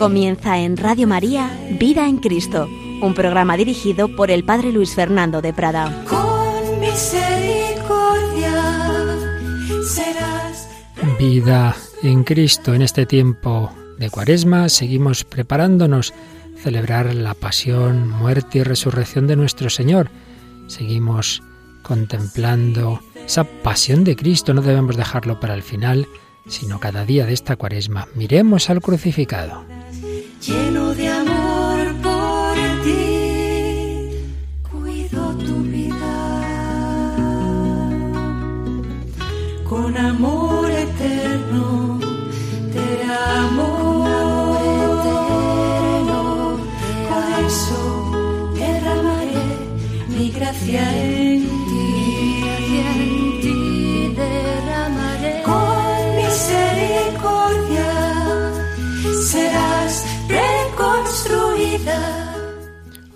Comienza en Radio María Vida en Cristo, un programa dirigido por el Padre Luis Fernando de Prada. Con misericordia serás. Vida en Cristo en este tiempo de Cuaresma seguimos preparándonos a celebrar la pasión, muerte y resurrección de nuestro Señor. Seguimos contemplando esa pasión de Cristo, no debemos dejarlo para el final, sino cada día de esta Cuaresma. Miremos al crucificado. lleno de amor por ti, cuido tu vida con amor eterno, te amo. Por eso derramaré mi gracia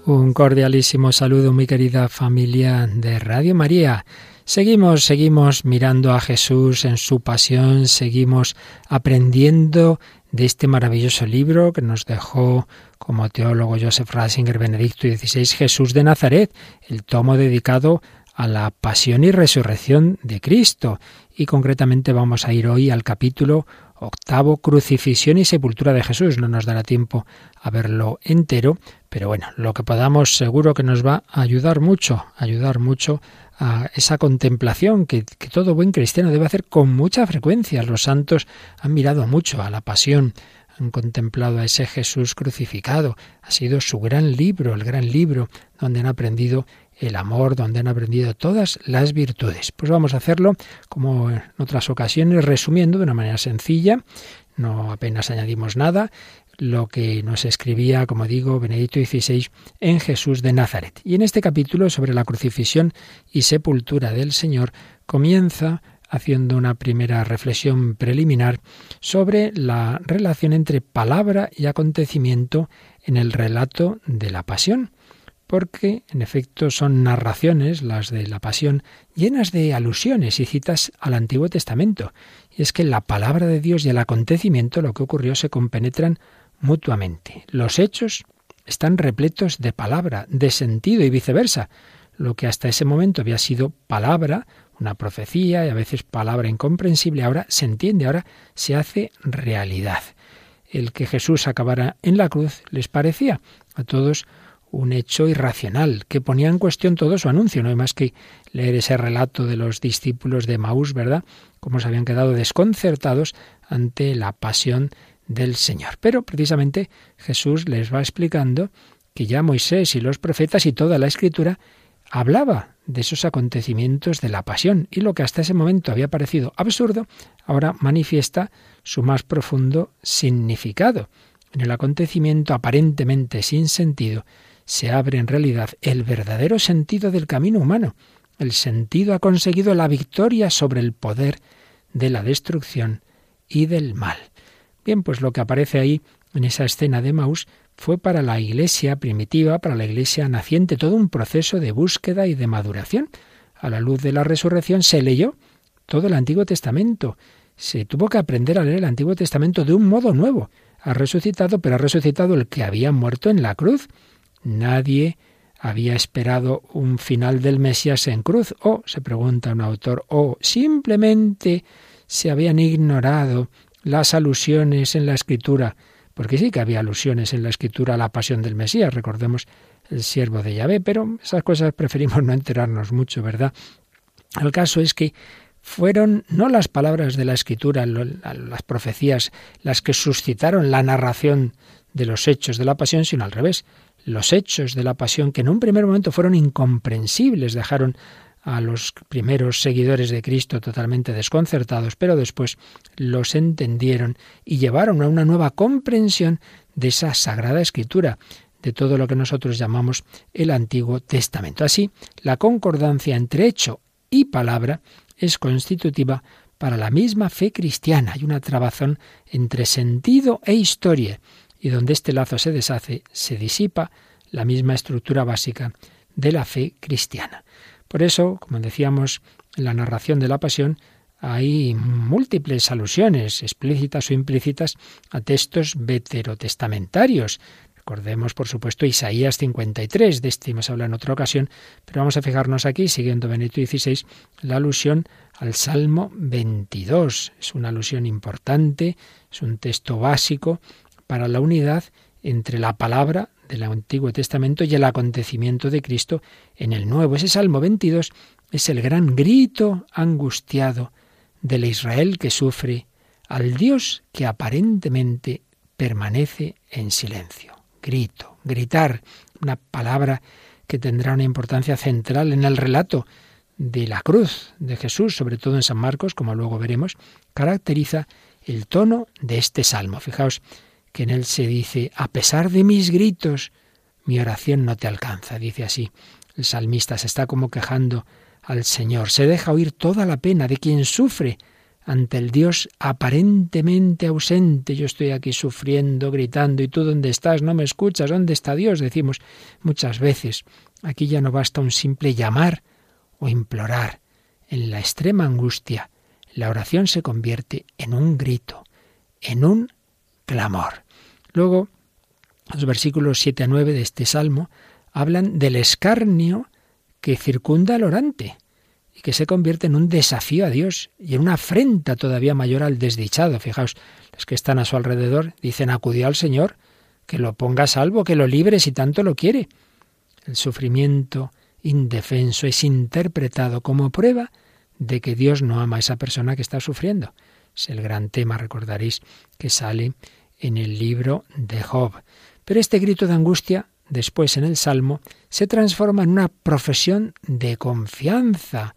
Un cordialísimo saludo, mi querida familia de Radio María. Seguimos, seguimos mirando a Jesús en su pasión, seguimos aprendiendo de este maravilloso libro que nos dejó como teólogo Joseph Ratzinger Benedicto XVI, Jesús de Nazaret, el tomo dedicado a la pasión y resurrección de Cristo. Y concretamente vamos a ir hoy al capítulo octavo, crucifixión y sepultura de Jesús. No nos dará tiempo a verlo entero, pero bueno, lo que podamos seguro que nos va a ayudar mucho, ayudar mucho a esa contemplación que, que todo buen cristiano debe hacer con mucha frecuencia. Los santos han mirado mucho a la pasión, han contemplado a ese Jesús crucificado. Ha sido su gran libro, el gran libro donde han aprendido el amor, donde han aprendido todas las virtudes. Pues vamos a hacerlo como en otras ocasiones, resumiendo de una manera sencilla, no apenas añadimos nada, lo que nos escribía, como digo, Benedicto XVI en Jesús de Nazaret. Y en este capítulo sobre la crucifixión y sepultura del Señor comienza haciendo una primera reflexión preliminar sobre la relación entre palabra y acontecimiento en el relato de la pasión porque en efecto son narraciones, las de la pasión, llenas de alusiones y citas al Antiguo Testamento. Y es que la palabra de Dios y el acontecimiento, lo que ocurrió, se compenetran mutuamente. Los hechos están repletos de palabra, de sentido y viceversa. Lo que hasta ese momento había sido palabra, una profecía y a veces palabra incomprensible, ahora se entiende, ahora se hace realidad. El que Jesús acabara en la cruz les parecía a todos un hecho irracional que ponía en cuestión todo su anuncio. No hay más que leer ese relato de los discípulos de Maús, ¿verdad? Cómo se habían quedado desconcertados ante la pasión del Señor. Pero precisamente Jesús les va explicando que ya Moisés y los profetas y toda la escritura hablaba de esos acontecimientos de la pasión y lo que hasta ese momento había parecido absurdo, ahora manifiesta su más profundo significado. En el acontecimiento aparentemente sin sentido se abre en realidad el verdadero sentido del camino humano. El sentido ha conseguido la victoria sobre el poder de la destrucción y del mal. Bien, pues lo que aparece ahí en esa escena de Maús fue para la iglesia primitiva, para la iglesia naciente, todo un proceso de búsqueda y de maduración. A la luz de la resurrección se leyó todo el Antiguo Testamento. Se tuvo que aprender a leer el Antiguo Testamento de un modo nuevo. Ha resucitado, pero ha resucitado el que había muerto en la cruz. Nadie había esperado un final del Mesías en cruz, o, se pregunta un autor, o simplemente se habían ignorado las alusiones en la escritura, porque sí que había alusiones en la escritura a la pasión del Mesías, recordemos el siervo de Yahvé, pero esas cosas preferimos no enterarnos mucho, ¿verdad? El caso es que fueron no las palabras de la escritura, las profecías, las que suscitaron la narración de los hechos de la pasión, sino al revés los hechos de la pasión que en un primer momento fueron incomprensibles, dejaron a los primeros seguidores de Cristo totalmente desconcertados, pero después los entendieron y llevaron a una nueva comprensión de esa sagrada escritura, de todo lo que nosotros llamamos el Antiguo Testamento. Así, la concordancia entre hecho y palabra es constitutiva para la misma fe cristiana. Hay una trabazón entre sentido e historia y donde este lazo se deshace, se disipa la misma estructura básica de la fe cristiana. Por eso, como decíamos en la narración de la pasión, hay múltiples alusiones, explícitas o implícitas, a textos veterotestamentarios. Recordemos, por supuesto, Isaías 53, de este hemos hablado en otra ocasión, pero vamos a fijarnos aquí, siguiendo Benito XVI, la alusión al Salmo 22. Es una alusión importante, es un texto básico para la unidad entre la palabra del Antiguo Testamento y el acontecimiento de Cristo en el Nuevo. Ese Salmo 22 es el gran grito angustiado del Israel que sufre al Dios que aparentemente permanece en silencio grito, gritar, una palabra que tendrá una importancia central en el relato de la cruz de Jesús, sobre todo en San Marcos, como luego veremos, caracteriza el tono de este salmo. Fijaos que en él se dice, a pesar de mis gritos, mi oración no te alcanza, dice así. El salmista se está como quejando al Señor, se deja oír toda la pena de quien sufre ante el Dios aparentemente ausente. Yo estoy aquí sufriendo, gritando, ¿y tú dónde estás? ¿No me escuchas? ¿Dónde está Dios? Decimos muchas veces. Aquí ya no basta un simple llamar o implorar. En la extrema angustia, la oración se convierte en un grito, en un clamor. Luego, los versículos 7 a 9 de este salmo hablan del escarnio que circunda al orante y que se convierte en un desafío a Dios y en una afrenta todavía mayor al desdichado. Fijaos, los que están a su alrededor dicen acudió al Señor, que lo ponga a salvo, que lo libre si tanto lo quiere. El sufrimiento indefenso es interpretado como prueba de que Dios no ama a esa persona que está sufriendo. Es el gran tema, recordaréis, que sale en el libro de Job. Pero este grito de angustia, después en el Salmo, se transforma en una profesión de confianza,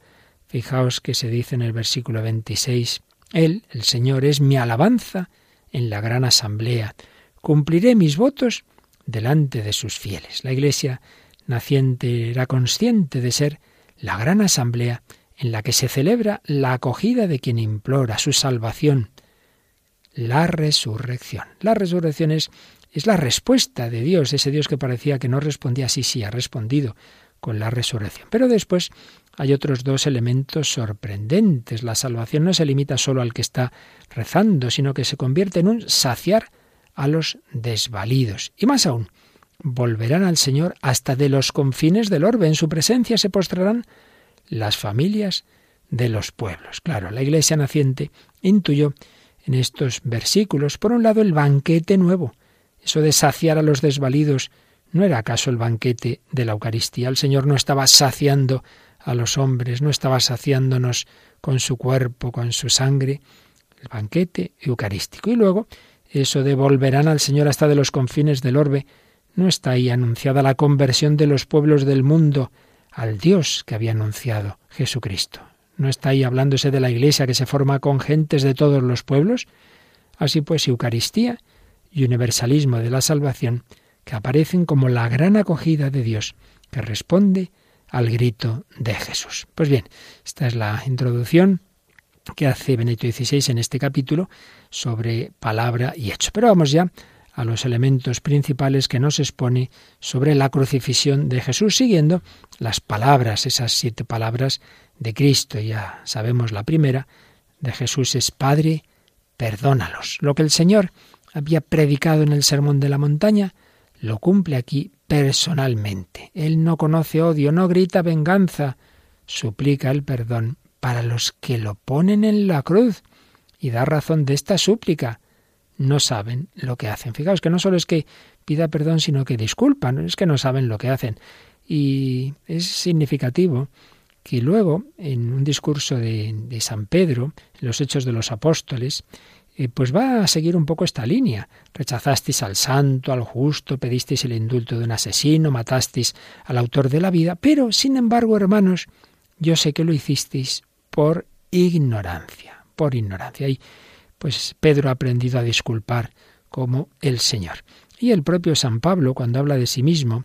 Fijaos que se dice en el versículo 26, Él, el Señor, es mi alabanza en la gran asamblea. Cumpliré mis votos delante de sus fieles. La Iglesia naciente era consciente de ser la gran asamblea en la que se celebra la acogida de quien implora su salvación, la resurrección. La resurrección es, es la respuesta de Dios, ese Dios que parecía que no respondía, sí, sí, ha respondido con la resurrección. Pero después hay otros dos elementos sorprendentes. La salvación no se limita solo al que está rezando, sino que se convierte en un saciar a los desvalidos. Y más aún, volverán al Señor hasta de los confines del orbe. En su presencia se postrarán las familias de los pueblos. Claro, la iglesia naciente intuyó en estos versículos, por un lado, el banquete nuevo, eso de saciar a los desvalidos, ¿no era acaso el banquete de la Eucaristía? El Señor no estaba saciando a los hombres, no estaba saciándonos con su cuerpo, con su sangre, el banquete eucarístico. Y luego, eso de volverán al Señor hasta de los confines del orbe, no está ahí anunciada la conversión de los pueblos del mundo al Dios que había anunciado Jesucristo. ¿No está ahí hablándose de la Iglesia que se forma con gentes de todos los pueblos? Así pues, Eucaristía y universalismo de la salvación, que aparecen como la gran acogida de Dios, que responde al grito de Jesús. Pues bien, esta es la introducción que hace Benito XVI en este capítulo sobre palabra y hecho. Pero vamos ya a los elementos principales que nos expone sobre la crucifixión de Jesús, siguiendo las palabras, esas siete palabras de Cristo. Ya sabemos la primera de Jesús es Padre, perdónalos. Lo que el Señor había predicado en el Sermón de la Montaña, lo cumple aquí personalmente. Él no conoce odio, no grita venganza, suplica el perdón para los que lo ponen en la cruz y da razón de esta súplica. No saben lo que hacen. Fijaos que no solo es que pida perdón, sino que disculpan, es que no saben lo que hacen. Y es significativo que luego, en un discurso de, de San Pedro, en los Hechos de los Apóstoles, eh, pues va a seguir un poco esta línea. Rechazasteis al santo, al justo, pedisteis el indulto de un asesino, matasteis al autor de la vida, pero, sin embargo, hermanos, yo sé que lo hicisteis por ignorancia, por ignorancia. Y pues Pedro ha aprendido a disculpar como el Señor. Y el propio San Pablo, cuando habla de sí mismo,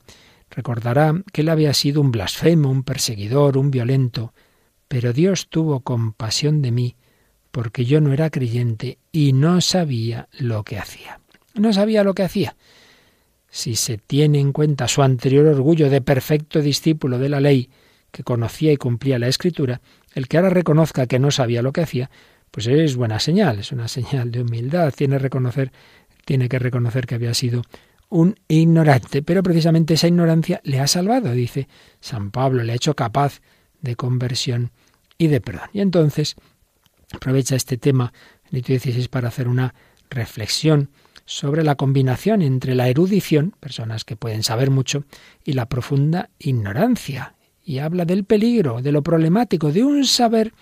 recordará que él había sido un blasfemo, un perseguidor, un violento, pero Dios tuvo compasión de mí porque yo no era creyente y no sabía lo que hacía. No sabía lo que hacía. Si se tiene en cuenta su anterior orgullo de perfecto discípulo de la ley, que conocía y cumplía la escritura, el que ahora reconozca que no sabía lo que hacía, pues es buena señal, es una señal de humildad, tiene, reconocer, tiene que reconocer que había sido un ignorante, pero precisamente esa ignorancia le ha salvado, dice San Pablo, le ha hecho capaz de conversión y de perdón. Y entonces aprovecha este tema, Benito XVI, para hacer una reflexión sobre la combinación entre la erudición, personas que pueden saber mucho, y la profunda ignorancia. Y habla del peligro, de lo problemático, de un saber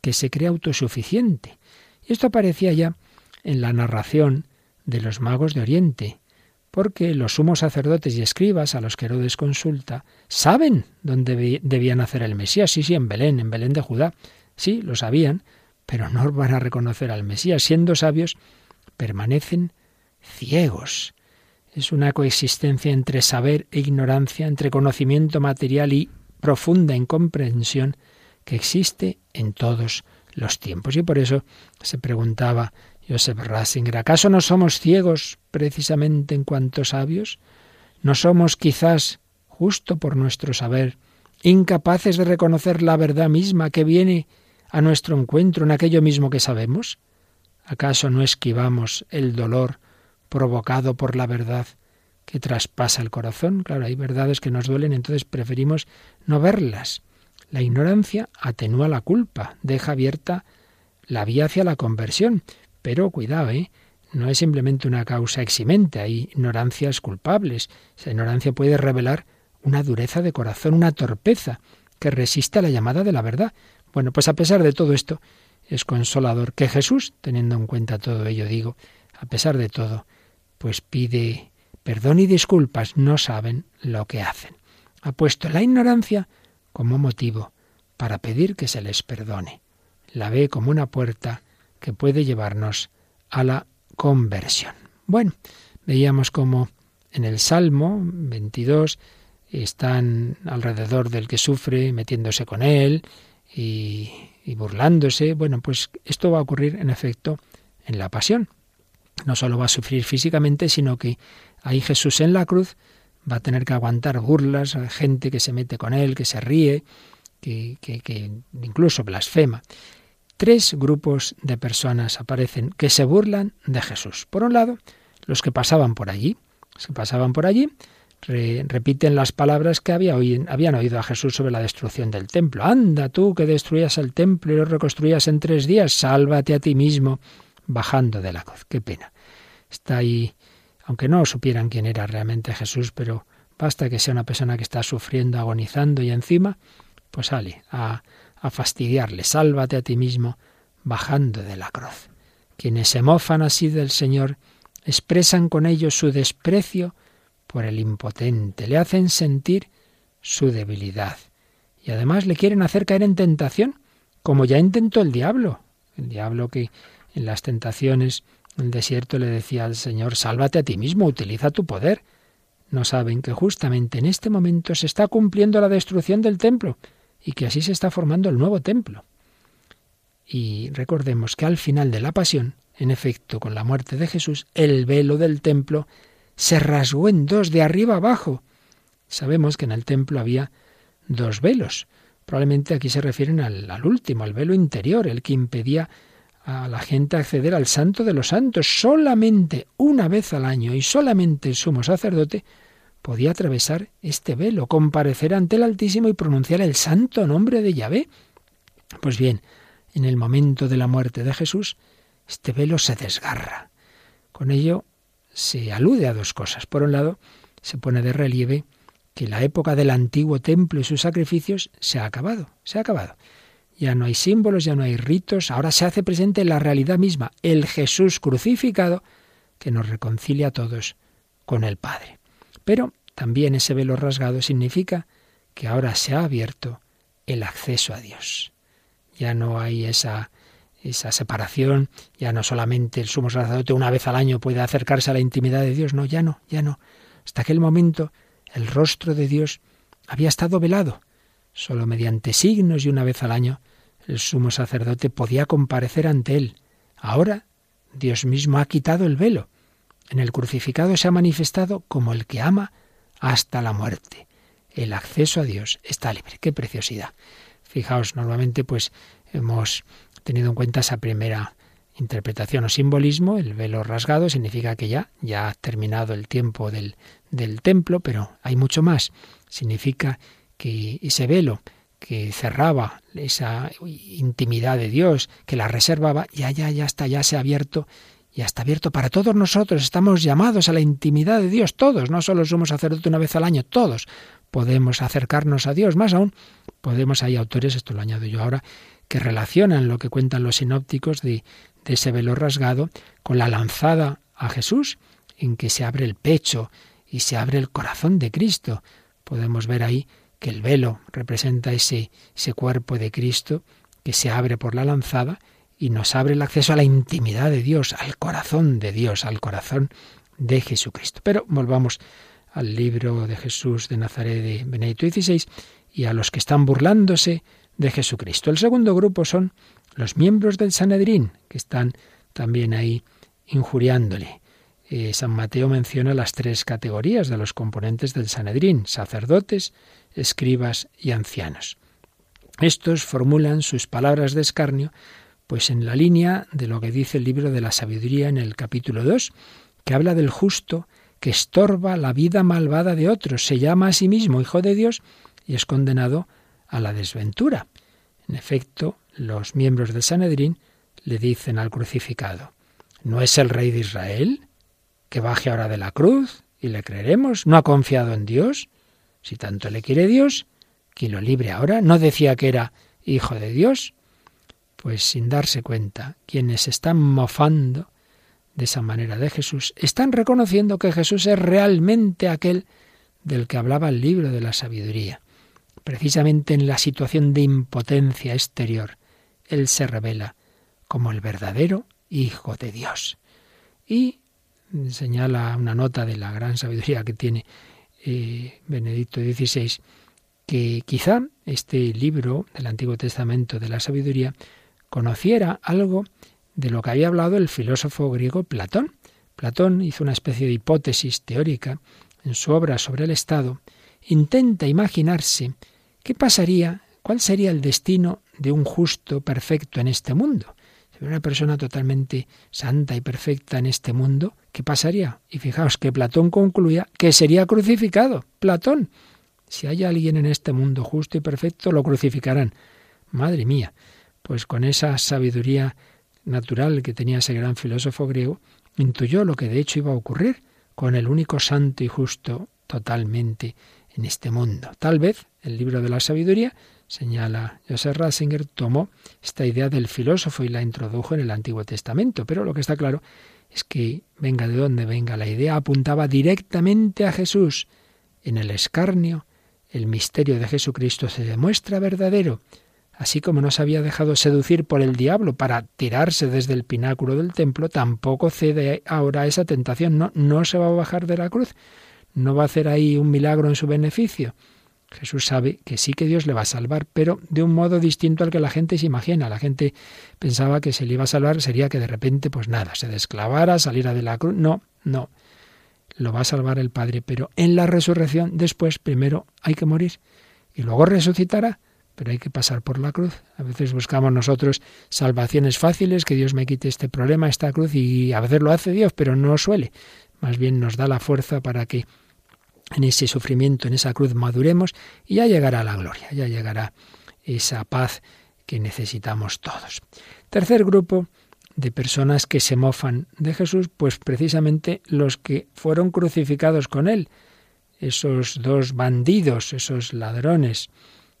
que se cree autosuficiente. Y esto aparecía ya en la narración de los magos de Oriente, porque los sumos sacerdotes y escribas a los que Herodes consulta saben dónde debía nacer el Mesías. Sí, sí, en Belén, en Belén de Judá. Sí, lo sabían, pero no van a reconocer al Mesías. Siendo sabios, permanecen ciegos. Es una coexistencia entre saber e ignorancia, entre conocimiento material y profunda incomprensión que existe en todos los tiempos. Y por eso se preguntaba Joseph Ratzinger, ¿acaso no somos ciegos precisamente en cuanto sabios? ¿No somos quizás, justo por nuestro saber, incapaces de reconocer la verdad misma que viene a nuestro encuentro en aquello mismo que sabemos? ¿Acaso no esquivamos el dolor provocado por la verdad que traspasa el corazón. Claro, hay verdades que nos duelen, entonces preferimos no verlas. La ignorancia atenúa la culpa, deja abierta la vía hacia la conversión. Pero cuidado, ¿eh? no es simplemente una causa eximente, hay ignorancias culpables. Esa ignorancia puede revelar una dureza de corazón, una torpeza que resiste a la llamada de la verdad. Bueno, pues a pesar de todo esto, es consolador que Jesús, teniendo en cuenta todo ello, digo, a pesar de todo, pues pide perdón y disculpas, no saben lo que hacen. Ha puesto la ignorancia como motivo para pedir que se les perdone. La ve como una puerta que puede llevarnos a la conversión. Bueno, veíamos como en el Salmo 22 están alrededor del que sufre, metiéndose con él y, y burlándose. Bueno, pues esto va a ocurrir en efecto en la pasión no solo va a sufrir físicamente, sino que ahí Jesús en la cruz va a tener que aguantar burlas, gente que se mete con él, que se ríe, que, que, incluso blasfema. Tres grupos de personas aparecen que se burlan de Jesús. Por un lado, los que pasaban por allí, los que pasaban por allí, repiten las palabras que había habían oído a Jesús sobre la destrucción del templo. Anda tú que destruyas el templo y lo reconstruyas en tres días, sálvate a ti mismo bajando de la cruz. Qué pena. Está ahí, aunque no supieran quién era realmente Jesús, pero basta que sea una persona que está sufriendo, agonizando y encima, pues sale a, a fastidiarle. Sálvate a ti mismo bajando de la cruz. Quienes se mofan así del Señor expresan con ello su desprecio por el impotente, le hacen sentir su debilidad y además le quieren hacer caer en tentación, como ya intentó el diablo, el diablo que en las tentaciones, en el desierto le decía al Señor, sálvate a ti mismo, utiliza tu poder. No saben que justamente en este momento se está cumpliendo la destrucción del templo y que así se está formando el nuevo templo. Y recordemos que al final de la pasión, en efecto, con la muerte de Jesús, el velo del templo se rasgó en dos, de arriba abajo. Sabemos que en el templo había dos velos. Probablemente aquí se refieren al, al último, al velo interior, el que impedía a la gente acceder al santo de los santos. Solamente una vez al año y solamente el sumo sacerdote podía atravesar este velo, comparecer ante el Altísimo y pronunciar el santo nombre de Yahvé. Pues bien, en el momento de la muerte de Jesús, este velo se desgarra. Con ello se alude a dos cosas. Por un lado, se pone de relieve que la época del antiguo templo y sus sacrificios se ha acabado, se ha acabado. Ya no hay símbolos, ya no hay ritos, ahora se hace presente la realidad misma, el Jesús crucificado que nos reconcilia a todos con el Padre. Pero también ese velo rasgado significa que ahora se ha abierto el acceso a Dios. Ya no hay esa, esa separación, ya no solamente el sumo sacerdote una vez al año puede acercarse a la intimidad de Dios, no, ya no, ya no. Hasta aquel momento el rostro de Dios había estado velado, solo mediante signos y una vez al año el sumo sacerdote podía comparecer ante él. Ahora Dios mismo ha quitado el velo. En el crucificado se ha manifestado como el que ama hasta la muerte. el acceso a Dios está libre. ¡Qué preciosidad! Fijaos, normalmente pues hemos tenido en cuenta esa primera interpretación o simbolismo, el velo rasgado significa que ya, ya ha terminado el tiempo del, del templo, pero hay mucho más. Significa que ese velo que cerraba esa intimidad de Dios, que la reservaba, ya, ya, ya está, ya se ha abierto, ya está abierto para todos nosotros. Estamos llamados a la intimidad de Dios, todos, no solo somos sacerdote una vez al año, todos podemos acercarnos a Dios. Más aún, podemos, hay autores, esto lo añado yo ahora, que relacionan lo que cuentan los sinópticos de, de ese velo rasgado con la lanzada a Jesús, en que se abre el pecho y se abre el corazón de Cristo. Podemos ver ahí que el velo representa ese, ese cuerpo de Cristo que se abre por la lanzada y nos abre el acceso a la intimidad de Dios, al corazón de Dios, al corazón de Jesucristo. Pero volvamos al libro de Jesús de Nazaret de Benedicto XVI y a los que están burlándose de Jesucristo. El segundo grupo son los miembros del Sanedrín, que están también ahí injuriándole. Eh, San Mateo menciona las tres categorías de los componentes del Sanedrín, sacerdotes, escribas y ancianos. Estos formulan sus palabras de escarnio, pues en la línea de lo que dice el libro de la sabiduría en el capítulo 2, que habla del justo que estorba la vida malvada de otros, se llama a sí mismo hijo de Dios y es condenado a la desventura. En efecto, los miembros del Sanedrín le dicen al crucificado, ¿no es el rey de Israel? Que baje ahora de la cruz y le creeremos. ¿No ha confiado en Dios? Si tanto le quiere Dios, que lo libre ahora. ¿No decía que era hijo de Dios? Pues sin darse cuenta, quienes están mofando de esa manera de Jesús, están reconociendo que Jesús es realmente aquel del que hablaba el libro de la sabiduría. Precisamente en la situación de impotencia exterior, Él se revela como el verdadero Hijo de Dios. Y señala una nota de la gran sabiduría que tiene eh, Benedicto XVI, que quizá este libro del Antiguo Testamento de la sabiduría conociera algo de lo que había hablado el filósofo griego Platón. Platón hizo una especie de hipótesis teórica en su obra sobre el Estado. Intenta imaginarse qué pasaría, cuál sería el destino de un justo perfecto en este mundo. Una persona totalmente santa y perfecta en este mundo, ¿qué pasaría? Y fijaos que Platón concluía que sería crucificado. Platón. Si hay alguien en este mundo justo y perfecto, lo crucificarán. Madre mía, pues con esa sabiduría natural que tenía ese gran filósofo griego, intuyó lo que de hecho iba a ocurrir con el único santo y justo totalmente en este mundo. Tal vez el libro de la sabiduría, señala Joseph Ratzinger, tomó esta idea del filósofo y la introdujo en el Antiguo Testamento, pero lo que está claro es que, venga de donde venga, la idea apuntaba directamente a Jesús. En el escarnio, el misterio de Jesucristo se demuestra verdadero, Así como no se había dejado seducir por el diablo para tirarse desde el pináculo del templo, tampoco cede ahora a esa tentación. No, no se va a bajar de la cruz. No va a hacer ahí un milagro en su beneficio. Jesús sabe que sí que Dios le va a salvar, pero de un modo distinto al que la gente se imagina. La gente pensaba que se le iba a salvar sería que de repente, pues nada, se desclavara, saliera de la cruz. No, no. Lo va a salvar el Padre, pero en la resurrección, después, primero hay que morir y luego resucitará pero hay que pasar por la cruz. A veces buscamos nosotros salvaciones fáciles, que Dios me quite este problema, esta cruz, y a veces lo hace Dios, pero no suele. Más bien nos da la fuerza para que en ese sufrimiento, en esa cruz, maduremos y ya llegará la gloria, ya llegará esa paz que necesitamos todos. Tercer grupo de personas que se mofan de Jesús, pues precisamente los que fueron crucificados con él, esos dos bandidos, esos ladrones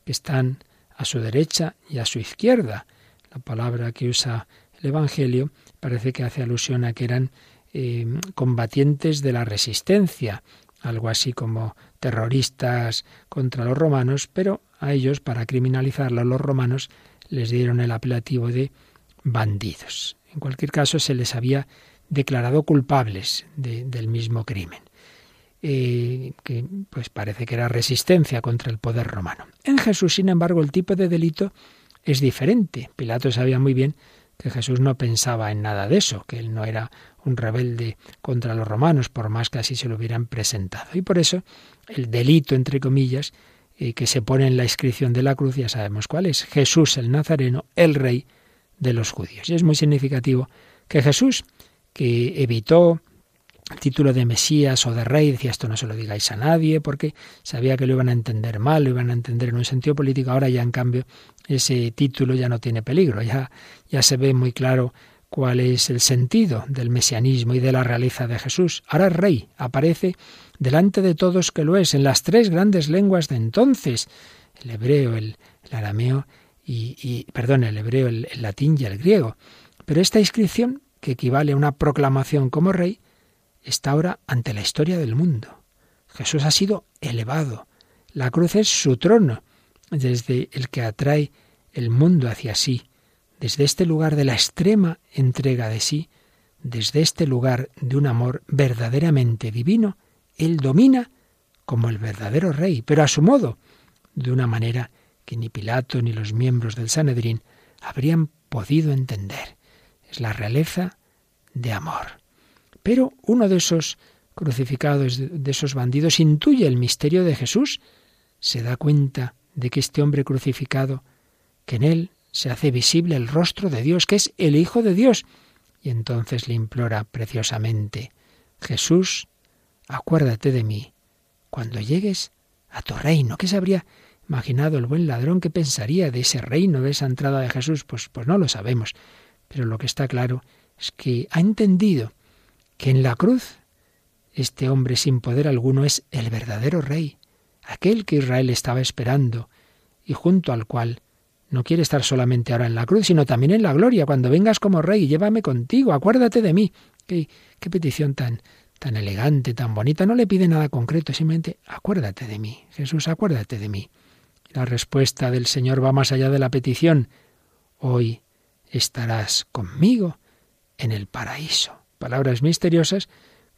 que están a su derecha y a su izquierda. La palabra que usa el Evangelio parece que hace alusión a que eran eh, combatientes de la resistencia, algo así como terroristas contra los romanos, pero a ellos, para criminalizarlos, los romanos les dieron el apelativo de bandidos. En cualquier caso, se les había declarado culpables del mismo crimen. Eh, que pues parece que era resistencia contra el poder romano. En Jesús, sin embargo, el tipo de delito es diferente. Pilato sabía muy bien que Jesús no pensaba en nada de eso, que él no era un rebelde contra los romanos, por más que así se lo hubieran presentado. Y por eso el delito, entre comillas, eh, que se pone en la inscripción de la cruz, ya sabemos cuál es, Jesús el Nazareno, el rey de los judíos. Y es muy significativo que Jesús, que evitó el título de Mesías o de Rey, decía esto no se lo digáis a nadie, porque sabía que lo iban a entender mal, lo iban a entender en un sentido político, ahora ya en cambio ese título ya no tiene peligro, ya, ya se ve muy claro cuál es el sentido del mesianismo y de la realeza de Jesús. Ahora Rey aparece delante de todos que lo es, en las tres grandes lenguas de entonces, el hebreo, el, arameo y, perdón, el hebreo, el latín y el griego. Pero esta inscripción, que equivale a una proclamación como rey, está ahora ante la historia del mundo. Jesús ha sido elevado. La cruz es su trono, desde el que atrae el mundo hacia sí, desde este lugar de la extrema entrega de sí, desde este lugar de un amor verdaderamente divino, Él domina como el verdadero rey, pero a su modo, de una manera que ni Pilato ni los miembros del Sanedrín habrían podido entender. Es la realeza de amor. Pero uno de esos crucificados, de esos bandidos, intuye el misterio de Jesús, se da cuenta de que este hombre crucificado, que en él se hace visible el rostro de Dios, que es el Hijo de Dios, y entonces le implora preciosamente, Jesús, acuérdate de mí cuando llegues a tu reino. ¿Qué se habría imaginado el buen ladrón? ¿Qué pensaría de ese reino, de esa entrada de Jesús? Pues, pues no lo sabemos. Pero lo que está claro es que ha entendido que en la cruz este hombre sin poder alguno es el verdadero rey, aquel que Israel estaba esperando y junto al cual no quiere estar solamente ahora en la cruz, sino también en la gloria. Cuando vengas como rey, llévame contigo, acuérdate de mí. Qué, petición tan, tan elegante, tan bonita. No le pide nada concreto, simplemente acuérdate de mí. Jesús, acuérdate de mí. La respuesta del Señor va más allá de la petición. Hoy estarás conmigo en el paraíso palabras misteriosas,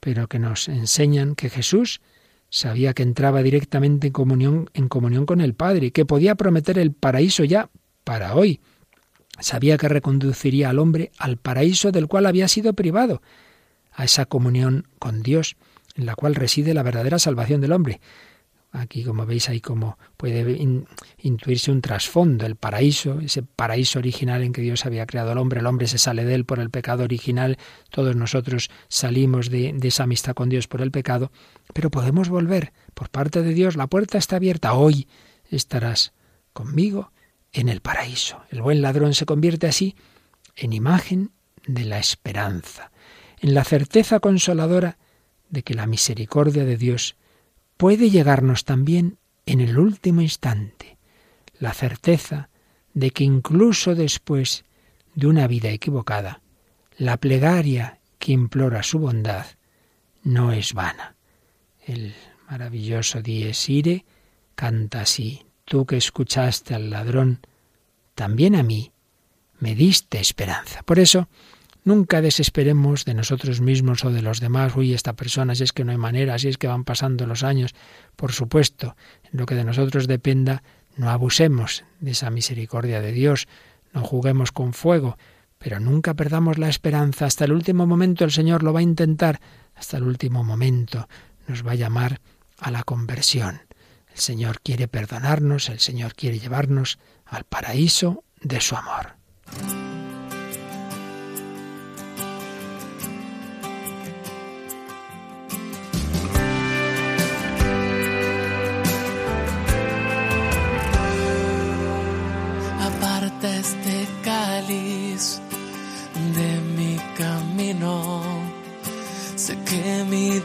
pero que nos enseñan que Jesús sabía que entraba directamente en comunión, en comunión con el Padre, que podía prometer el paraíso ya para hoy. Sabía que reconduciría al hombre al paraíso del cual había sido privado, a esa comunión con Dios, en la cual reside la verdadera salvación del hombre. Aquí, como veis, hay como puede intuirse un trasfondo, el paraíso, ese paraíso original en que Dios había creado al hombre. El hombre se sale de él por el pecado original, todos nosotros salimos de, de esa amistad con Dios por el pecado, pero podemos volver por parte de Dios. La puerta está abierta. Hoy estarás conmigo en el paraíso. El buen ladrón se convierte así en imagen de la esperanza, en la certeza consoladora de que la misericordia de Dios puede llegarnos también en el último instante la certeza de que incluso después de una vida equivocada, la plegaria que implora su bondad no es vana. El maravilloso Dies Ire canta así, tú que escuchaste al ladrón, también a mí me diste esperanza. Por eso, Nunca desesperemos de nosotros mismos o de los demás, uy, esta persona, si es que no hay manera, si es que van pasando los años. Por supuesto, en lo que de nosotros dependa, no abusemos de esa misericordia de Dios, no juguemos con fuego, pero nunca perdamos la esperanza. Hasta el último momento el Señor lo va a intentar, hasta el último momento nos va a llamar a la conversión. El Señor quiere perdonarnos, el Señor quiere llevarnos al paraíso de su amor.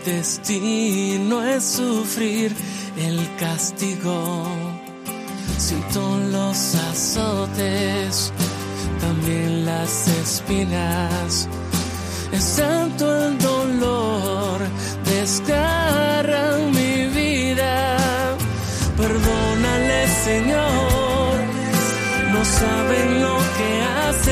destino es sufrir el castigo. Siento los azotes, también las espinas. Es tanto el dolor, desgarran mi vida. Perdónale, Señor, no saben lo que hacen.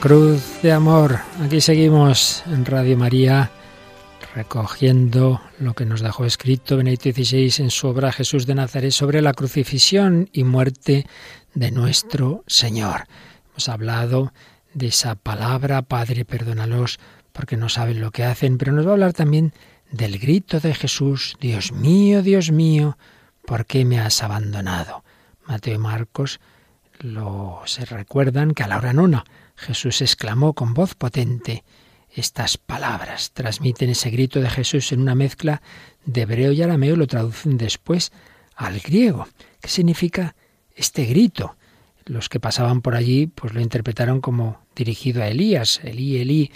Cruz de amor. Aquí seguimos en Radio María recogiendo lo que nos dejó escrito Benedicto XVI en su obra Jesús de Nazaret sobre la crucifixión y muerte de nuestro Señor. Hemos hablado de esa palabra, Padre, perdónalos porque no saben lo que hacen, pero nos va a hablar también del grito de Jesús, Dios mío, Dios mío, ¿por qué me has abandonado? Mateo y Marcos lo se recuerdan que a la hora nona Jesús exclamó con voz potente estas palabras. Transmiten ese grito de Jesús en una mezcla de hebreo y arameo lo traducen después al griego. ¿Qué significa este grito? Los que pasaban por allí pues lo interpretaron como dirigido a Elías, Elí, Elí,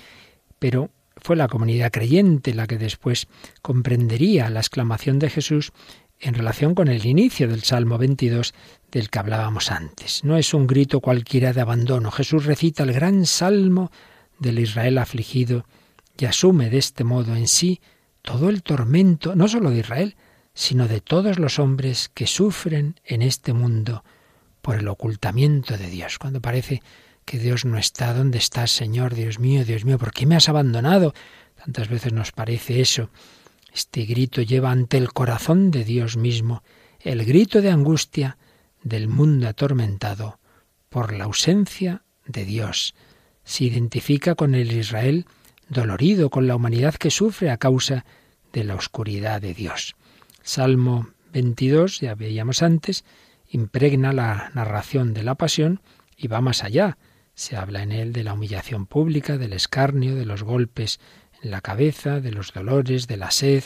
pero fue la comunidad creyente la que después comprendería la exclamación de Jesús en relación con el inicio del Salmo 22 del que hablábamos antes. No es un grito cualquiera de abandono. Jesús recita el gran salmo del Israel afligido y asume de este modo en sí todo el tormento, no sólo de Israel, sino de todos los hombres que sufren en este mundo por el ocultamiento de Dios. Cuando parece que Dios no está, ¿dónde estás, Señor? Dios mío, Dios mío, ¿por qué me has abandonado? Tantas veces nos parece eso. Este grito lleva ante el corazón de Dios mismo el grito de angustia del mundo atormentado por la ausencia de Dios. Se identifica con el Israel dolorido, con la humanidad que sufre a causa de la oscuridad de Dios. Salmo 22, ya veíamos antes, impregna la narración de la pasión y va más allá. Se habla en él de la humillación pública, del escarnio, de los golpes en la cabeza, de los dolores, de la sed,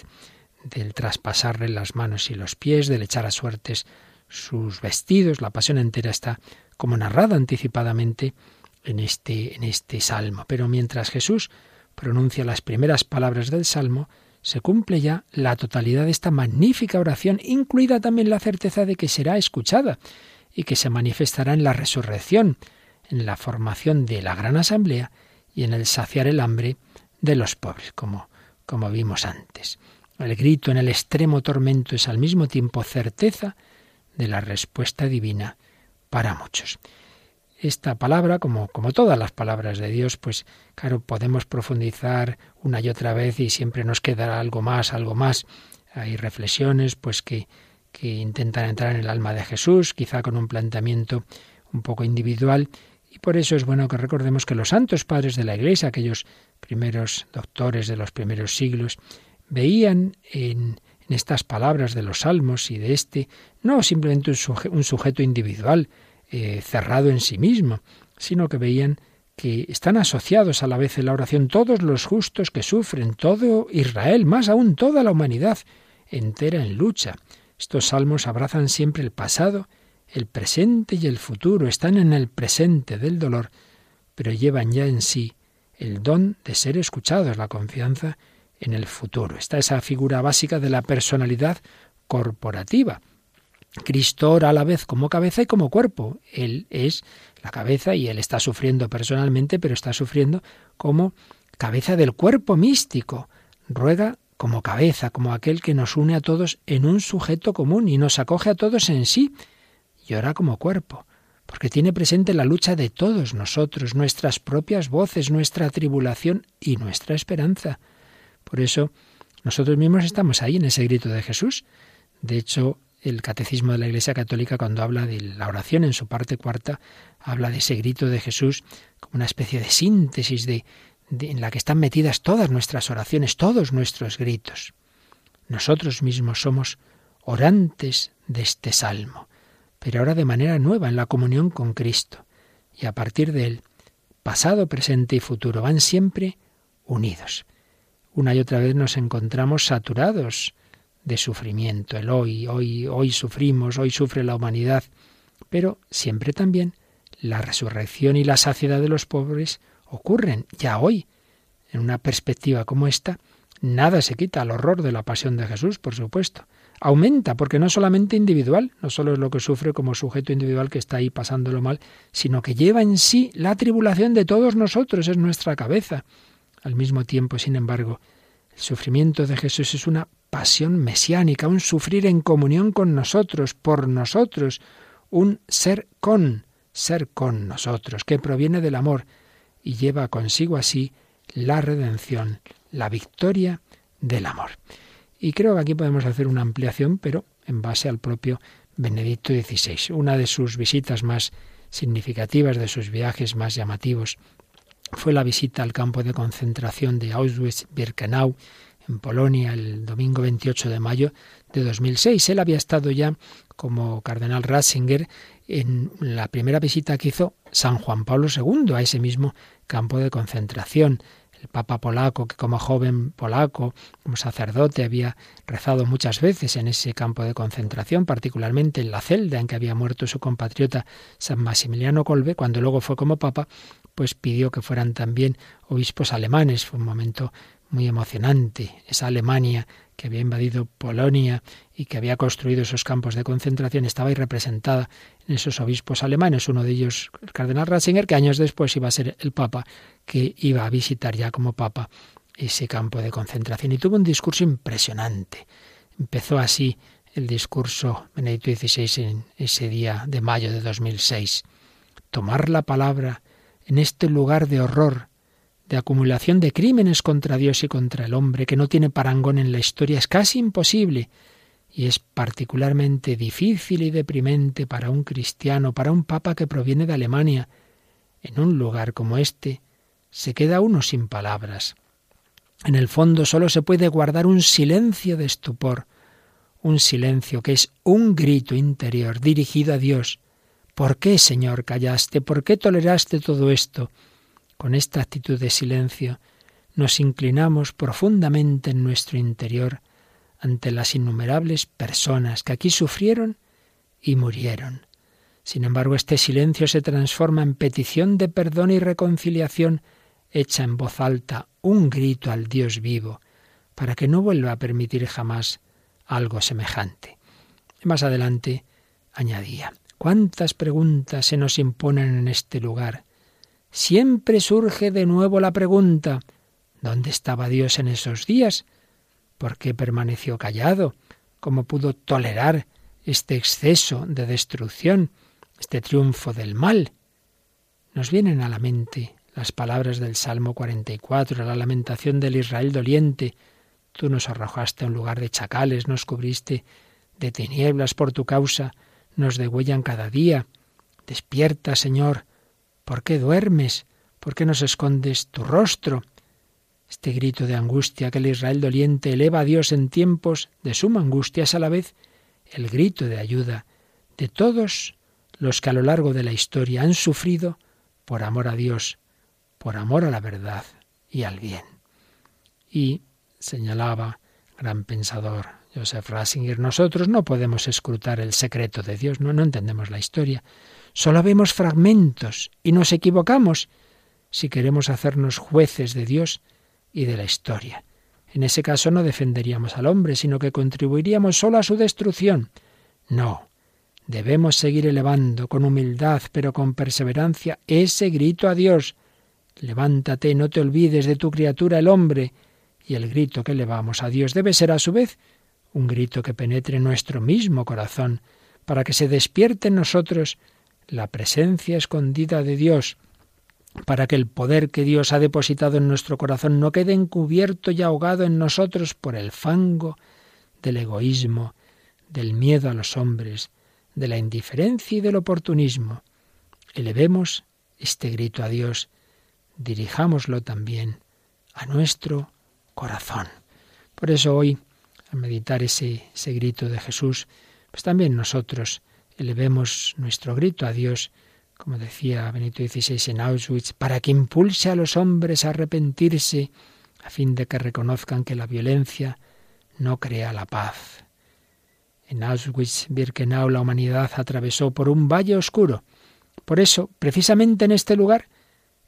del traspasarle las manos y los pies, del echar a suertes sus vestidos. La pasión entera está como narrada anticipadamente en este, en este salmo. Pero mientras Jesús pronuncia las primeras palabras del salmo, se cumple ya la totalidad de esta magnífica oración, incluida también la certeza de que será escuchada y que se manifestará en la resurrección, en la formación de la gran asamblea y en el saciar el hambre de los pobres, como, como vimos antes. El grito en el extremo tormento es al mismo tiempo certeza de la respuesta divina para muchos. Esta palabra, como, como todas las palabras de Dios, pues claro, podemos profundizar una y otra vez y siempre nos quedará algo más, algo más. Hay reflexiones pues que, que intentan entrar en el alma de Jesús, quizá con un planteamiento un poco individual, y por eso es bueno que recordemos que los santos padres de la Iglesia, aquellos primeros doctores de los primeros siglos, veían en, en estas palabras de los salmos y de este, no simplemente un, suje, un sujeto individual, eh, cerrado en sí mismo, sino que veían que están asociados a la vez en la oración todos los justos que sufren, todo Israel, más aún toda la humanidad entera en lucha. Estos salmos abrazan siempre el pasado, el presente y el futuro, están en el presente del dolor, pero llevan ya en sí el don de ser escuchados, la confianza en el futuro. Está esa figura básica de la personalidad corporativa. Cristo ora a la vez como cabeza y como cuerpo. Él es la cabeza y él está sufriendo personalmente, pero está sufriendo como cabeza del cuerpo místico. Ruega como cabeza, como aquel que nos une a todos en un sujeto común y nos acoge a todos en sí. Y ora como cuerpo, porque tiene presente la lucha de todos nosotros, nuestras propias voces, nuestra tribulación y nuestra esperanza. Por eso, nosotros mismos estamos ahí en ese grito de Jesús. De hecho, el Catecismo de la Iglesia Católica, cuando habla de la oración en su parte cuarta, habla de ese grito de Jesús como una especie de síntesis de, en la que están metidas todas nuestras oraciones, todos nuestros gritos. Nosotros mismos somos orantes de este salmo, pero ahora de manera nueva en la comunión con Cristo. Y a partir de él, pasado, presente y futuro van siempre unidos. Una y otra vez nos encontramos saturados de sufrimiento, el hoy, hoy, hoy sufrimos, hoy sufre la humanidad, pero siempre también la resurrección y la saciedad de los pobres ocurren ya hoy. En una perspectiva como esta, nada se quita al horror de la pasión de Jesús, por supuesto. Aumenta, porque no solamente individual, no solo es lo que sufre como sujeto individual que está ahí pasándolo mal, sino que lleva en sí la tribulación de todos nosotros, es nuestra cabeza. Al mismo tiempo, sin embargo, el sufrimiento de Jesús es una pasión mesiánica, un sufrir en comunión con nosotros, por nosotros, un ser con, ser con nosotros, que proviene del amor y lleva consigo así la redención, la victoria del amor. Y creo que aquí podemos hacer una ampliación, pero en base al propio Benedicto XVI. Una de sus visitas más significativas, de sus viajes más llamativos, fue la visita al campo de concentración de Auschwitz-Birkenau en Polonia el domingo 28 de mayo de 2006. Él había estado ya como cardenal Ratzinger en la primera visita que hizo San Juan Pablo II a ese mismo campo de concentración. Papa polaco, que como joven polaco, como sacerdote, había rezado muchas veces en ese campo de concentración, particularmente en la celda en que había muerto su compatriota San Maximiliano Kolbe, cuando luego fue como Papa, pues pidió que fueran también obispos alemanes. Fue un momento muy emocionante, esa Alemania que había invadido Polonia y que había construido esos campos de concentración, estaba ahí representada en esos obispos alemanes, uno de ellos el cardenal Ratzinger, que años después iba a ser el Papa, que iba a visitar ya como Papa ese campo de concentración. Y tuvo un discurso impresionante. Empezó así el discurso Benedicto XVI en ese día de mayo de 2006. Tomar la palabra en este lugar de horror, de acumulación de crímenes contra Dios y contra el hombre, que no tiene parangón en la historia, es casi imposible y es particularmente difícil y deprimente para un cristiano, para un papa que proviene de Alemania. En un lugar como este se queda uno sin palabras. En el fondo solo se puede guardar un silencio de estupor, un silencio que es un grito interior dirigido a Dios, ¿Por qué, Señor, callaste? ¿Por qué toleraste todo esto? Con esta actitud de silencio nos inclinamos profundamente en nuestro interior ante las innumerables personas que aquí sufrieron y murieron. Sin embargo, este silencio se transforma en petición de perdón y reconciliación hecha en voz alta, un grito al Dios vivo, para que no vuelva a permitir jamás algo semejante. Más adelante añadía, ¿Cuántas preguntas se nos imponen en este lugar? Siempre surge de nuevo la pregunta ¿Dónde estaba Dios en esos días? ¿Por qué permaneció callado? ¿Cómo pudo tolerar este exceso de destrucción, este triunfo del mal? Nos vienen a la mente las palabras del Salmo 44, la lamentación del Israel doliente. Tú nos arrojaste a un lugar de chacales, nos cubriste de tinieblas por tu causa, nos degüellan cada día. Despierta, Señor. ¿Por qué duermes? ¿Por qué nos escondes tu rostro? Este grito de angustia que el Israel doliente eleva a Dios en tiempos de suma angustia es a la vez el grito de ayuda de todos los que a lo largo de la historia han sufrido por amor a Dios, por amor a la verdad y al bien. Y señalaba, gran pensador, Joseph Ratzinger, nosotros no podemos escrutar el secreto de Dios, no, no entendemos la historia. Solo vemos fragmentos y nos equivocamos si queremos hacernos jueces de Dios y de la historia. En ese caso no defenderíamos al hombre, sino que contribuiríamos solo a su destrucción. No, debemos seguir elevando con humildad, pero con perseverancia, ese grito a Dios. Levántate, no te olvides de tu criatura el hombre. Y el grito que elevamos a Dios debe ser a su vez un grito que penetre en nuestro mismo corazón, para que se despierte en nosotros la presencia escondida de Dios, para que el poder que Dios ha depositado en nuestro corazón no quede encubierto y ahogado en nosotros por el fango del egoísmo, del miedo a los hombres, de la indiferencia y del oportunismo. Elevemos este grito a Dios, dirijámoslo también a nuestro corazón. Por eso hoy, al meditar ese, ese grito de Jesús, pues también nosotros elevemos nuestro grito a Dios, como decía Benito XVI en Auschwitz, para que impulse a los hombres a arrepentirse, a fin de que reconozcan que la violencia no crea la paz. En Auschwitz-Birkenau la humanidad atravesó por un valle oscuro. Por eso, precisamente en este lugar,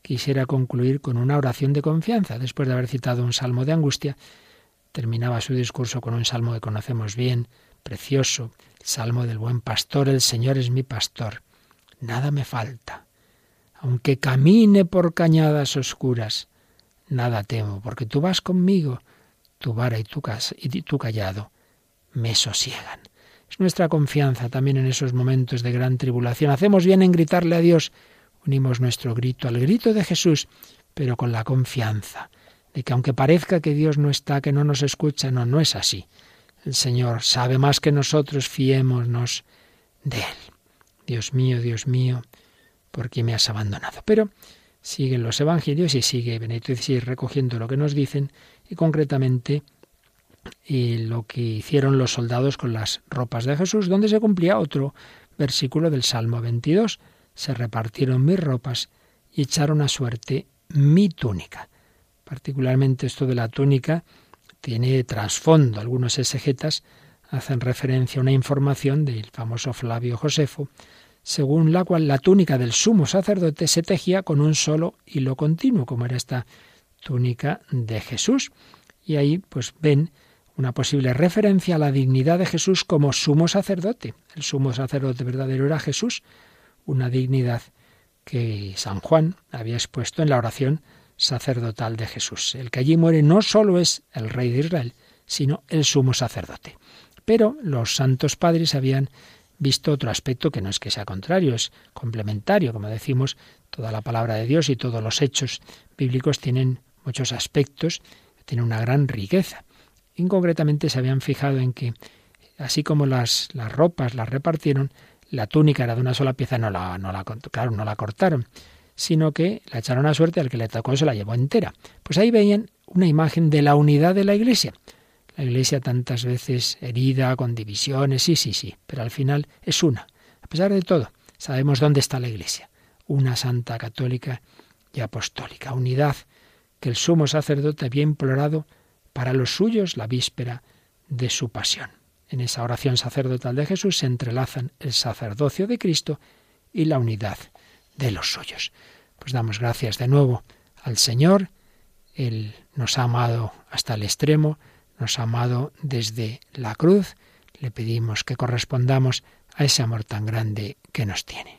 quisiera concluir con una oración de confianza. Después de haber citado un salmo de angustia, terminaba su discurso con un salmo que conocemos bien, precioso, salmo del buen pastor, el Señor es mi pastor nada me falta. Aunque camine por cañadas oscuras, nada temo, porque tú vas conmigo, tu vara y tu, y tu callado me sosiegan. Es nuestra confianza también en esos momentos de gran tribulación. Hacemos bien en gritarle a Dios. Unimos nuestro grito al grito de Jesús, pero con la confianza de que aunque parezca que Dios no está, que no nos escucha, no, no es así. El Señor sabe más que nosotros, fiémonos de Él. Dios mío, Dios mío, ¿por qué me has abandonado? Pero siguen los evangelios y sigue Benito XVI recogiendo lo que nos dicen y concretamente y lo que hicieron los soldados con las ropas de Jesús, donde se cumplía otro versículo del Salmo 22. Se repartieron mis ropas y echaron a suerte mi túnica. Particularmente esto de la túnica tiene trasfondo. Algunos exegetas hacen referencia a una información del famoso Flavio Josefo, según la cual la túnica del sumo sacerdote se tejía con un solo hilo continuo, como era esta túnica de Jesús. Y ahí pues ven una posible referencia a la dignidad de Jesús como sumo sacerdote. El sumo sacerdote verdadero era Jesús, una dignidad que San Juan había expuesto en la oración sacerdotal de Jesús. El que allí muere no solo es el rey de Israel, sino el sumo sacerdote. Pero los santos padres habían visto otro aspecto que no es que sea contrario, es complementario. Como decimos, toda la palabra de Dios y todos los hechos bíblicos tienen muchos aspectos, tienen una gran riqueza. Y concretamente se habían fijado en que, así como las, las ropas las repartieron, la túnica era de una sola pieza, no la, no la, claro, no la cortaron, sino que la echaron a suerte, al que le tocó se la llevó entera. Pues ahí veían una imagen de la unidad de la Iglesia. La Iglesia tantas veces herida, con divisiones, sí, sí, sí, pero al final es una. A pesar de todo, sabemos dónde está la Iglesia. Una santa católica y apostólica. Unidad que el sumo sacerdote había implorado para los suyos la víspera de su pasión. En esa oración sacerdotal de Jesús se entrelazan el sacerdocio de Cristo y la unidad de los suyos. Pues damos gracias de nuevo al Señor. Él nos ha amado hasta el extremo, nos ha amado desde la cruz, le pedimos que correspondamos a ese amor tan grande que nos tiene.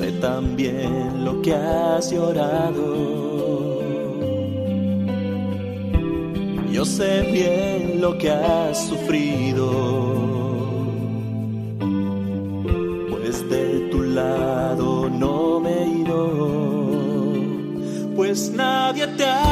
sé también lo que has llorado. Yo sé bien lo que has sufrido, pues de tu lado no me he ido, pues nadie te ha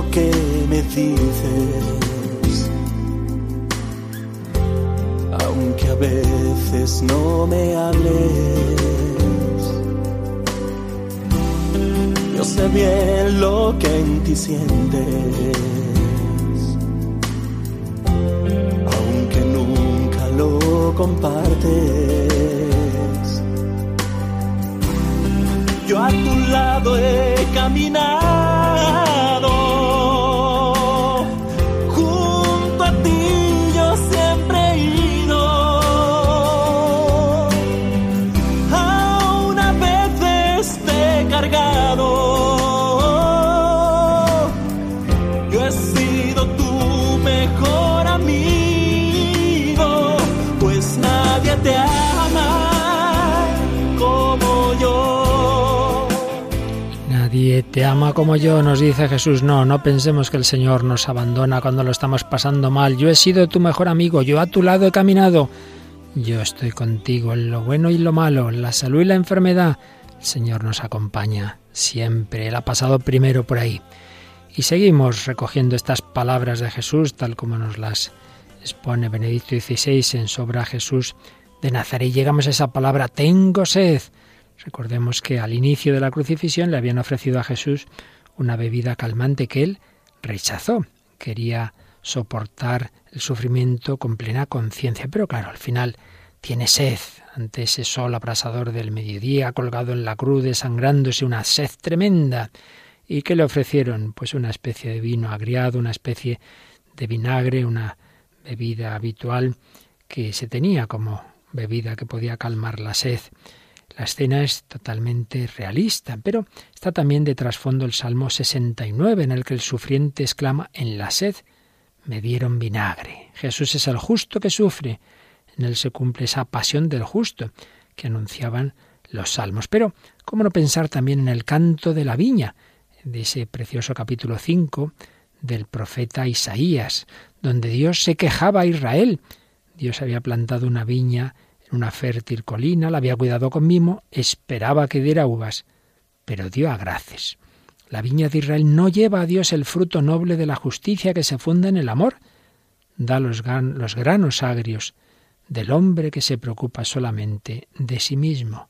lo que me dices, aunque a veces no me hables. Yo sé bien lo que en ti sientes, aunque nunca lo compartes. Yo a tu lado he caminado. Te ama como yo, nos dice Jesús. No, no pensemos que el Señor nos abandona cuando lo estamos pasando mal. Yo he sido tu mejor amigo, yo a tu lado he caminado. Yo estoy contigo en lo bueno y lo malo, en la salud y la enfermedad. El Señor nos acompaña siempre. Él ha pasado primero por ahí. Y seguimos recogiendo estas palabras de Jesús, tal como nos las expone Benedicto XVI en Sobra Jesús de Nazaret. Llegamos a esa palabra, tengo sed. Recordemos que al inicio de la crucifixión le habían ofrecido a Jesús una bebida calmante que él rechazó. Quería soportar el sufrimiento con plena conciencia, pero claro, al final tiene sed ante ese sol abrasador del mediodía, colgado en la cruz, desangrándose una sed tremenda. ¿Y qué le ofrecieron? Pues una especie de vino agriado, una especie de vinagre, una bebida habitual que se tenía como bebida que podía calmar la sed. La escena es totalmente realista, pero está también de trasfondo el Salmo 69, en el que el sufriente exclama en la sed, me dieron vinagre. Jesús es el justo que sufre. En él se cumple esa pasión del justo que anunciaban los salmos. Pero, ¿cómo no pensar también en el canto de la viña, de ese precioso capítulo 5 del profeta Isaías, donde Dios se quejaba a Israel? Dios había plantado una viña una fértil colina, la había cuidado con mimo, esperaba que diera uvas, pero dio a graces. La viña de Israel no lleva a Dios el fruto noble de la justicia que se funda en el amor. Da los, los granos agrios del hombre que se preocupa solamente de sí mismo.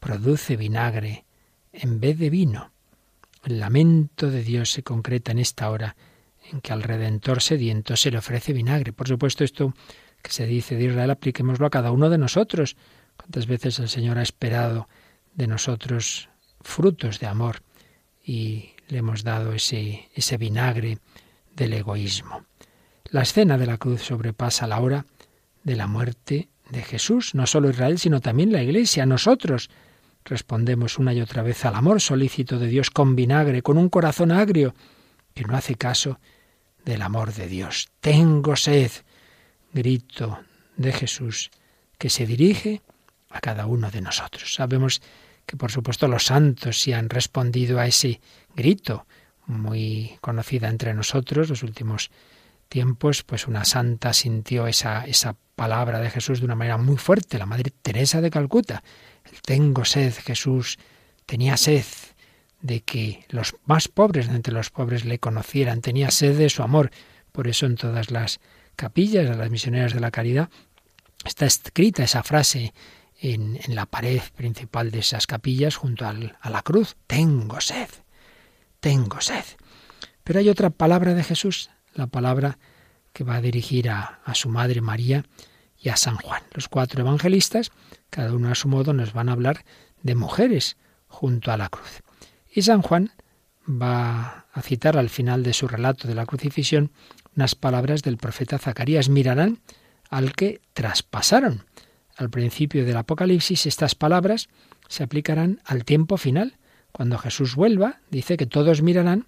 Produce vinagre en vez de vino. El lamento de Dios se concreta en esta hora en que al Redentor sediento se le ofrece vinagre. Por supuesto, esto que se dice de Israel, apliquémoslo a cada uno de nosotros. ¿Cuántas veces el Señor ha esperado de nosotros frutos de amor y le hemos dado ese, ese vinagre del egoísmo? La escena de la cruz sobrepasa la hora de la muerte de Jesús, no solo Israel, sino también la Iglesia, nosotros. Respondemos una y otra vez al amor solícito de Dios con vinagre, con un corazón agrio, que no hace caso del amor de Dios. Tengo sed, grito de Jesús, que se dirige a cada uno de nosotros. Sabemos que por supuesto los santos sí han respondido a ese grito, muy conocida entre nosotros los últimos tiempos, pues una santa sintió esa, esa palabra de Jesús de una manera muy fuerte, la Madre Teresa de Calcuta. Tengo sed, Jesús tenía sed de que los más pobres de entre los pobres le conocieran, tenía sed de su amor. Por eso en todas las capillas de las misioneras de la caridad está escrita esa frase en, la pared principal de esas capillas junto a la cruz. Tengo sed, tengo sed. Pero hay otra palabra de Jesús, la palabra que va a dirigir a, a su madre María y a San Juan. Los cuatro evangelistas, cada uno a su modo, nos van a hablar de mujeres junto a la cruz. Y San Juan va a citar al final de su relato de la crucifixión unas palabras del profeta Zacarías. Mirarán al que traspasaron. Al principio del Apocalipsis estas palabras se aplicarán al tiempo final. Cuando Jesús vuelva, dice que todos mirarán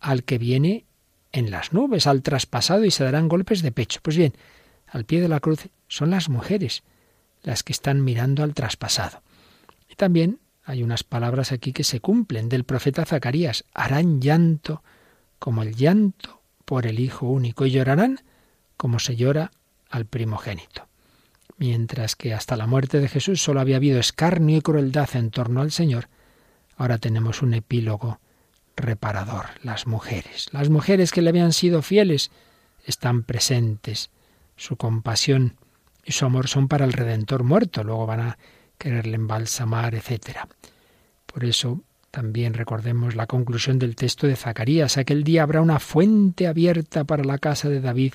al que viene en las nubes, al traspasado y se darán golpes de pecho. Pues bien, al pie de la cruz son las mujeres las que están mirando al traspasado. Y también hay unas palabras aquí que se cumplen del profeta Zacarías. Harán llanto como el llanto por el Hijo único y llorarán como se llora al primogénito. Mientras que hasta la muerte de Jesús solo había habido escarnio y crueldad en torno al Señor, ahora tenemos un epílogo reparador. Las mujeres, las mujeres que le habían sido fieles, están presentes. Su compasión y su amor son para el Redentor muerto, luego van a quererle embalsamar, etc. Por eso también recordemos la conclusión del texto de Zacarías. Aquel día habrá una fuente abierta para la casa de David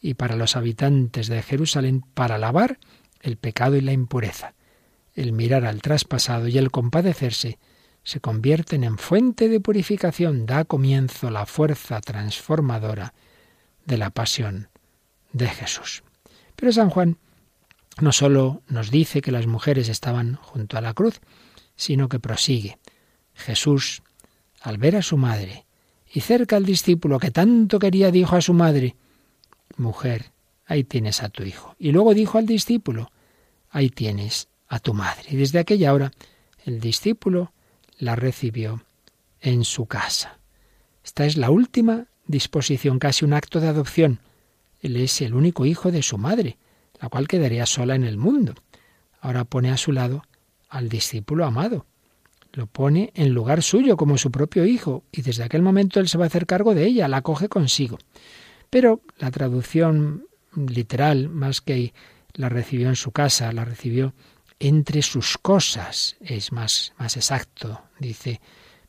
y para los habitantes de Jerusalén para lavar el pecado y la impureza. El mirar al traspasado y el compadecerse se convierten en fuente de purificación, da comienzo la fuerza transformadora de la pasión de Jesús. Pero San Juan no sólo nos dice que las mujeres estaban junto a la cruz, sino que prosigue. Jesús, al ver a su madre y cerca al discípulo que tanto quería, dijo a su madre, Mujer, ahí tienes a tu hijo. Y luego dijo al discípulo, ahí tienes a tu madre. Y desde aquella hora el discípulo la recibió en su casa. Esta es la última disposición, casi un acto de adopción. Él es el único hijo de su madre la cual quedaría sola en el mundo. Ahora pone a su lado al discípulo amado. Lo pone en lugar suyo como su propio hijo, y desde aquel momento él se va a hacer cargo de ella, la coge consigo. Pero la traducción literal, más que la recibió en su casa, la recibió entre sus cosas, es más, más exacto, dice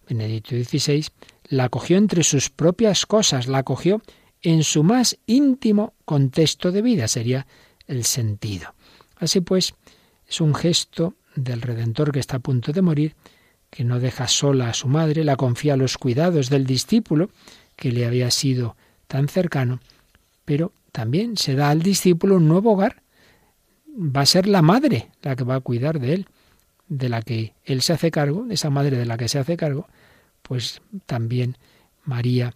Benedicto XVI, la cogió entre sus propias cosas, la cogió en su más íntimo contexto de vida, sería el sentido. Así pues, es un gesto del Redentor que está a punto de morir, que no deja sola a su madre, la confía a los cuidados del discípulo, que le había sido tan cercano, pero también se da al discípulo un nuevo hogar. Va a ser la madre la que va a cuidar de él, de la que él se hace cargo, de esa madre de la que se hace cargo, pues también María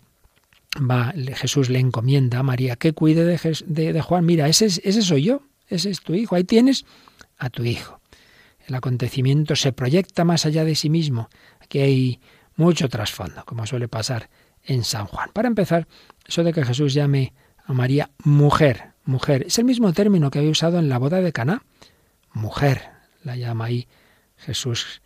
va, Jesús le encomienda a María que cuide de, de, Juan. Mira, ese, ese soy yo, ese es tu hijo. Ahí tienes a tu hijo. El acontecimiento se proyecta más allá de sí mismo. Aquí hay mucho trasfondo, como suele pasar en San Juan. Para empezar, eso de que Jesús llame a María mujer, mujer, es el mismo término que había usado en la boda de Caná. Mujer, la llama ahí Jesús.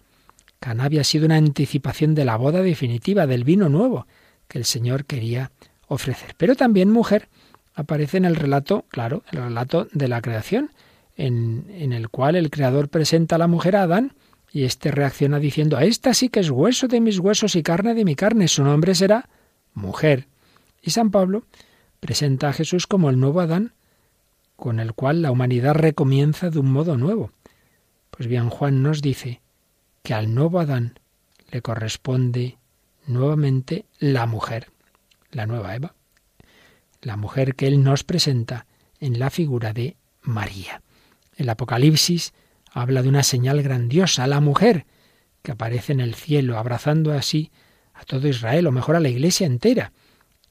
Caná había sido una anticipación de la boda definitiva, del vino nuevo que el Señor quería ofrecer. Pero también mujer aparece en el relato, claro, el relato de la creación, en, el cual el Creador presenta a la mujer a Adán y éste reacciona diciendo, a esta sí que es hueso de mis huesos y carne de mi carne, su nombre será mujer. Y San Pablo presenta a Jesús como el nuevo Adán, con el cual la humanidad recomienza de un modo nuevo. Pues bien, Juan nos dice que al nuevo Adán le corresponde nuevamente la mujer, la nueva Eva, la mujer que él nos presenta en la figura de María. El Apocalipsis habla de una señal grandiosa, la mujer, que aparece en el cielo, abrazando así a todo Israel, o mejor a la iglesia entera.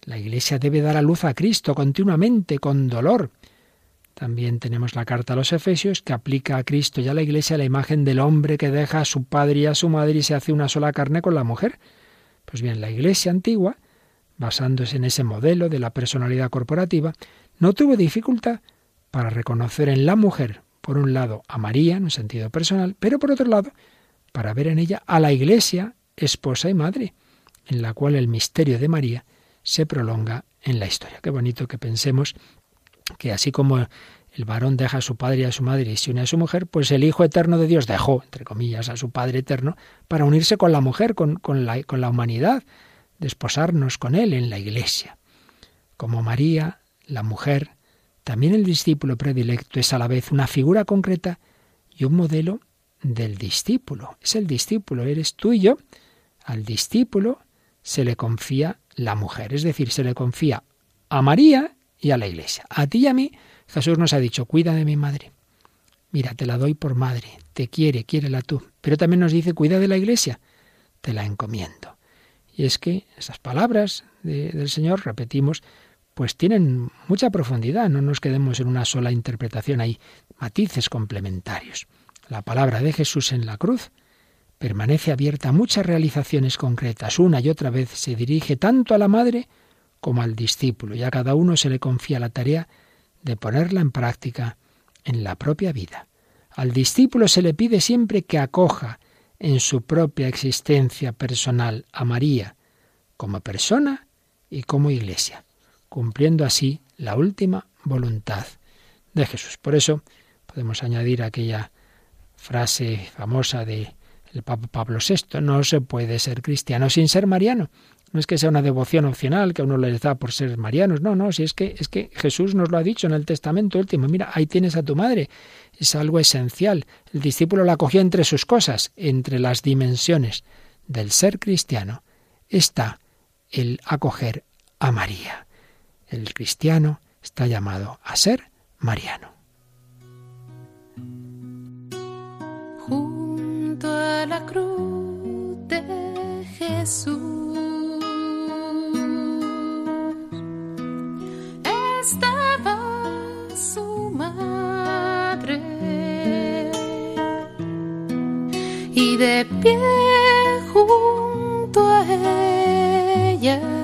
La iglesia debe dar a luz a Cristo continuamente, con dolor. También tenemos la carta a los Efesios que aplica a Cristo y a la iglesia la imagen del hombre que deja a su padre y a su madre y se hace una sola carne con la mujer. Pues bien, la Iglesia antigua, basándose en ese modelo de la personalidad corporativa, no tuvo dificultad para reconocer en la mujer, por un lado, a María en un sentido personal, pero por otro lado, para ver en ella a la Iglesia esposa y madre, en la cual el misterio de María se prolonga en la historia. Qué bonito que pensemos que así como el varón deja a su padre y a su madre y se une a su mujer, pues el Hijo Eterno de Dios dejó, entre comillas, a su Padre Eterno para unirse con la mujer, con, la, con la humanidad, desposarnos con Él en la Iglesia. Como María, la mujer, también el discípulo predilecto es a la vez una figura concreta y un modelo del discípulo. Es el discípulo, eres tú y yo. Al discípulo se le confía la mujer, es decir, se le confía a María y a la Iglesia. A ti y a mí Jesús nos ha dicho, cuida de mi madre. Mira, te la doy por madre, te quiere, quiérela tú. Pero también nos dice, cuida de la iglesia, te la encomiendo. Y es que esas palabras del Señor, repetimos, pues tienen mucha profundidad, no nos quedemos en una sola interpretación, hay matices complementarios. La palabra de Jesús en la cruz permanece abierta a muchas realizaciones concretas. Una y otra vez se dirige tanto a la madre como al discípulo, y a cada uno se le confía la tarea de ponerla en práctica en la propia vida. Al discípulo se le pide siempre que acoja en su propia existencia personal a María como persona y como iglesia, cumpliendo así la última voluntad de Jesús. Por eso podemos añadir aquella frase famosa de el Papa Pablo VI, no se puede ser cristiano sin ser mariano. No es que sea una devoción opcional que a uno les da por ser marianos, no, no, si es que es que Jesús nos lo ha dicho en el Testamento último, mira, ahí tienes a tu madre, es algo esencial. El discípulo la cogió entre sus cosas, entre las dimensiones del ser cristiano, está el acoger a María. El cristiano está llamado a ser mariano. Junto a la cruz de Jesús estaba su madre y de pie junto a ella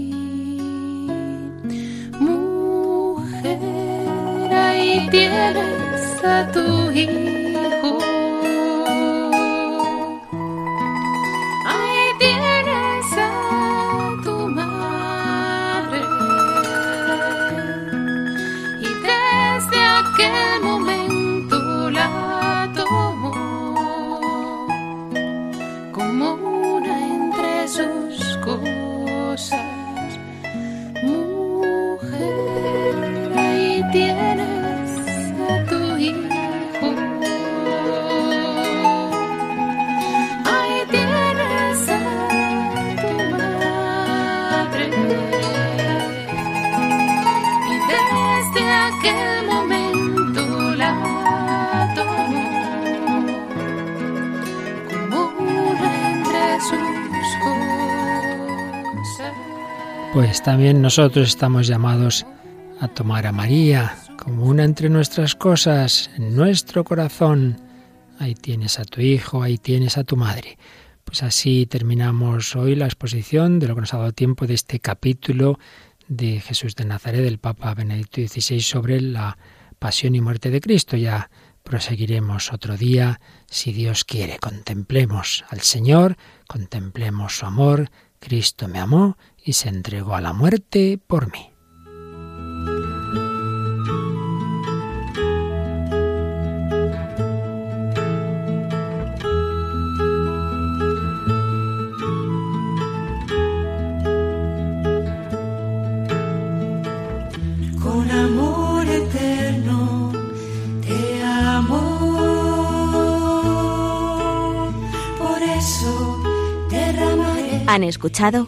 tienes a tu hijo. Pues también nosotros estamos llamados a tomar a María como una entre nuestras cosas, en nuestro corazón. Ahí tienes a tu hijo, ahí tienes a tu madre. Pues así terminamos hoy la exposición de lo que nos ha dado tiempo de este capítulo de Jesús de Nazaret del Papa Benedicto XVI sobre la pasión y muerte de Cristo. Ya proseguiremos otro día, si Dios quiere. Contemplemos al Señor, contemplemos su amor. Cristo me amó y se entregó a la muerte por mí. Con amor eterno te amo. Por eso derramaré. Han escuchado